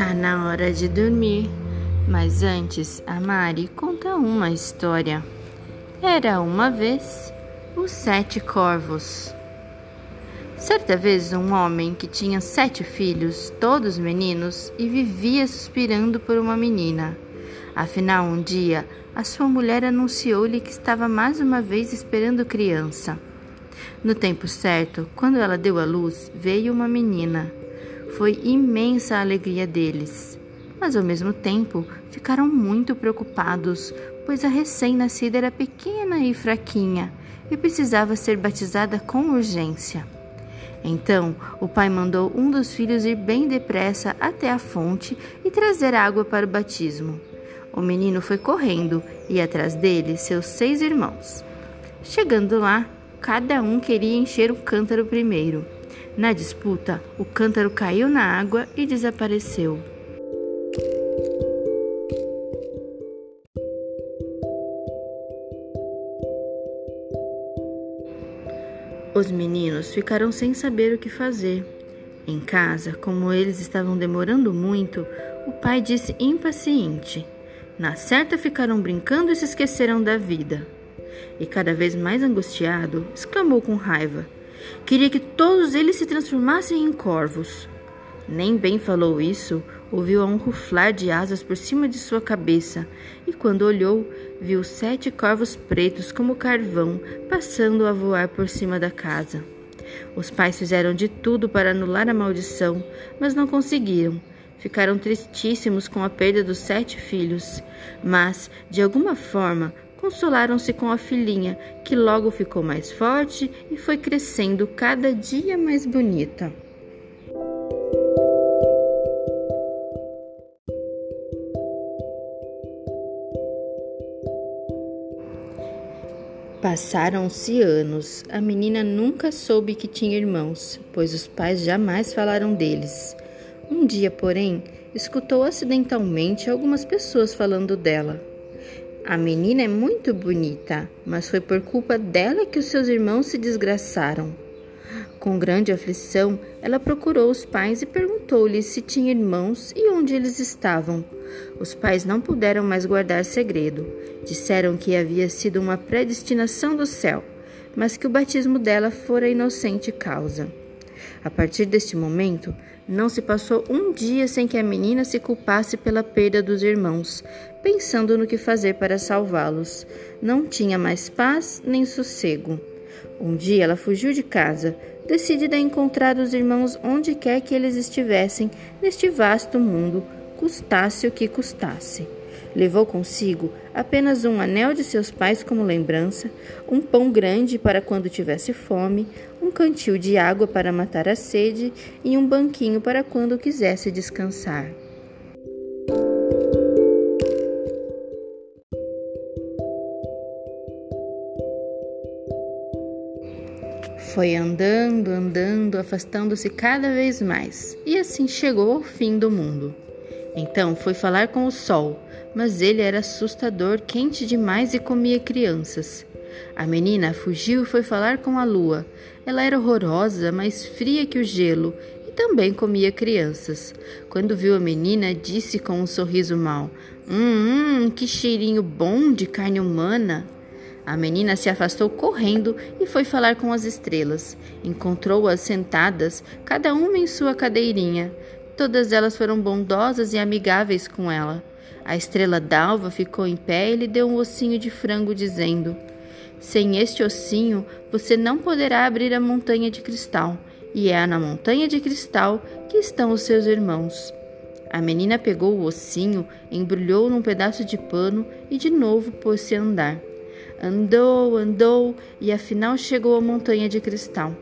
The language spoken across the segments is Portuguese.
Tá na hora de dormir. Mas antes, a Mari conta uma história. Era uma vez os sete corvos. Certa vez, um homem que tinha sete filhos, todos meninos, e vivia suspirando por uma menina. Afinal, um dia, a sua mulher anunciou-lhe que estava mais uma vez esperando criança. No tempo certo, quando ela deu à luz, veio uma menina. Foi imensa a alegria deles, mas ao mesmo tempo ficaram muito preocupados, pois a recém-nascida era pequena e fraquinha e precisava ser batizada com urgência. Então o pai mandou um dos filhos ir bem depressa até a fonte e trazer água para o batismo. O menino foi correndo e atrás dele seus seis irmãos. Chegando lá, cada um queria encher o cântaro primeiro. Na disputa, o cântaro caiu na água e desapareceu. Os meninos ficaram sem saber o que fazer. Em casa, como eles estavam demorando muito, o pai disse impaciente: Na certa ficaram brincando e se esqueceram da vida. E cada vez mais angustiado, exclamou com raiva: Queria que todos eles se transformassem em corvos. Nem bem falou isso, ouviu um ruflar de asas por cima de sua cabeça, e quando olhou, viu sete corvos pretos como carvão passando a voar por cima da casa. Os pais fizeram de tudo para anular a maldição, mas não conseguiram. Ficaram tristíssimos com a perda dos sete filhos, mas, de alguma forma, consolaram-se com a filhinha, que logo ficou mais forte e foi crescendo cada dia mais bonita. Passaram-se anos. A menina nunca soube que tinha irmãos, pois os pais jamais falaram deles. Um dia, porém, escutou acidentalmente algumas pessoas falando dela. A menina é muito bonita, mas foi por culpa dela que os seus irmãos se desgraçaram. Com grande aflição, ela procurou os pais e perguntou-lhes se tinha irmãos e onde eles estavam. Os pais não puderam mais guardar segredo. Disseram que havia sido uma predestinação do céu, mas que o batismo dela fora inocente causa. A partir deste momento, não se passou um dia sem que a menina se culpasse pela perda dos irmãos, pensando no que fazer para salvá-los. Não tinha mais paz nem sossego. Um dia ela fugiu de casa, decidida a encontrar os irmãos onde quer que eles estivessem neste vasto mundo custasse o que custasse. Levou consigo apenas um anel de seus pais como lembrança, um pão grande para quando tivesse fome, um cantil de água para matar a sede e um banquinho para quando quisesse descansar. Foi andando, andando, afastando-se cada vez mais, e assim chegou ao fim do mundo. Então foi falar com o sol, mas ele era assustador, quente demais e comia crianças. A menina fugiu e foi falar com a lua. Ela era horrorosa, mais fria que o gelo, e também comia crianças. Quando viu a menina, disse com um sorriso mau: Hum, hum que cheirinho bom de carne humana! A menina se afastou correndo e foi falar com as estrelas. Encontrou-as sentadas, cada uma em sua cadeirinha. Todas elas foram bondosas e amigáveis com ela. A estrela d'alva ficou em pé e lhe deu um ossinho de frango, dizendo: Sem este ossinho, você não poderá abrir a montanha de cristal, e é na montanha de cristal que estão os seus irmãos. A menina pegou o ossinho, embrulhou num pedaço de pano e de novo pôs-se a andar. Andou, andou e afinal chegou à montanha de cristal.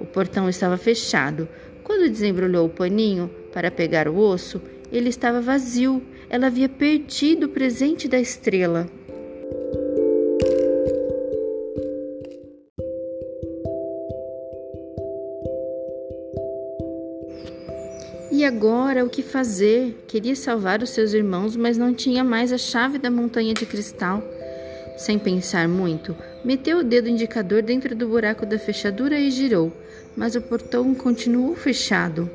O portão estava fechado. Quando desembrulhou o paninho, para pegar o osso, ele estava vazio. Ela havia perdido o presente da estrela. Agora o que fazer? Queria salvar os seus irmãos, mas não tinha mais a chave da montanha de cristal. Sem pensar muito, meteu o dedo indicador dentro do buraco da fechadura e girou, mas o portão continuou fechado.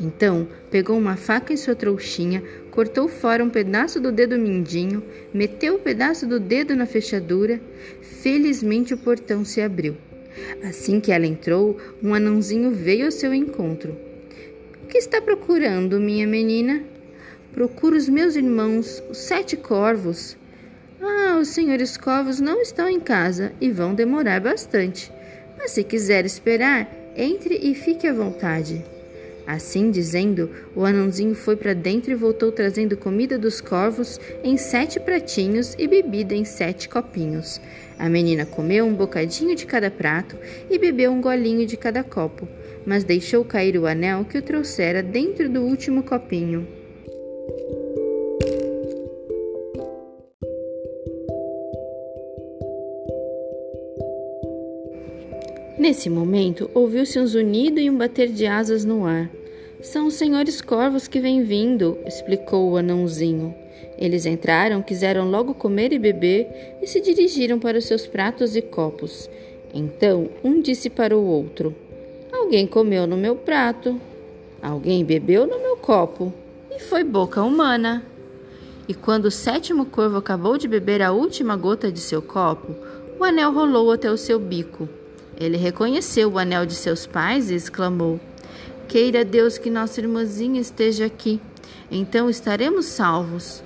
Então, pegou uma faca em sua trouxinha, cortou fora um pedaço do dedo mindinho, meteu o pedaço do dedo na fechadura. Felizmente o portão se abriu. Assim que ela entrou, um anãozinho veio ao seu encontro. Que está procurando, minha menina? Procuro os meus irmãos, os sete corvos. Ah, os senhores corvos não estão em casa e vão demorar bastante. Mas se quiser esperar, entre e fique à vontade. Assim dizendo, o anãozinho foi para dentro e voltou trazendo comida dos corvos em sete pratinhos e bebida em sete copinhos. A menina comeu um bocadinho de cada prato e bebeu um golinho de cada copo, mas deixou cair o anel que o trouxera dentro do último copinho. Nesse momento, ouviu-se um zunido e um bater de asas no ar. São os senhores corvos que vêm vindo, explicou o anãozinho. Eles entraram, quiseram logo comer e beber e se dirigiram para os seus pratos e copos. Então um disse para o outro: Alguém comeu no meu prato, alguém bebeu no meu copo, e foi boca humana. E quando o sétimo corvo acabou de beber a última gota de seu copo, o anel rolou até o seu bico. Ele reconheceu o anel de seus pais e exclamou: Queira Deus que nossa irmãzinha esteja aqui, então estaremos salvos.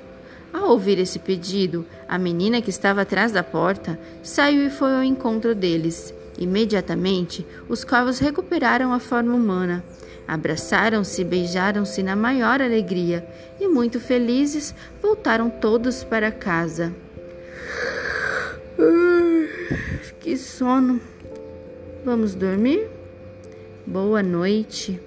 Ao ouvir esse pedido, a menina que estava atrás da porta saiu e foi ao encontro deles. Imediatamente, os corvos recuperaram a forma humana. Abraçaram-se e beijaram-se na maior alegria e, muito felizes, voltaram todos para casa. Que sono! Vamos dormir? Boa noite.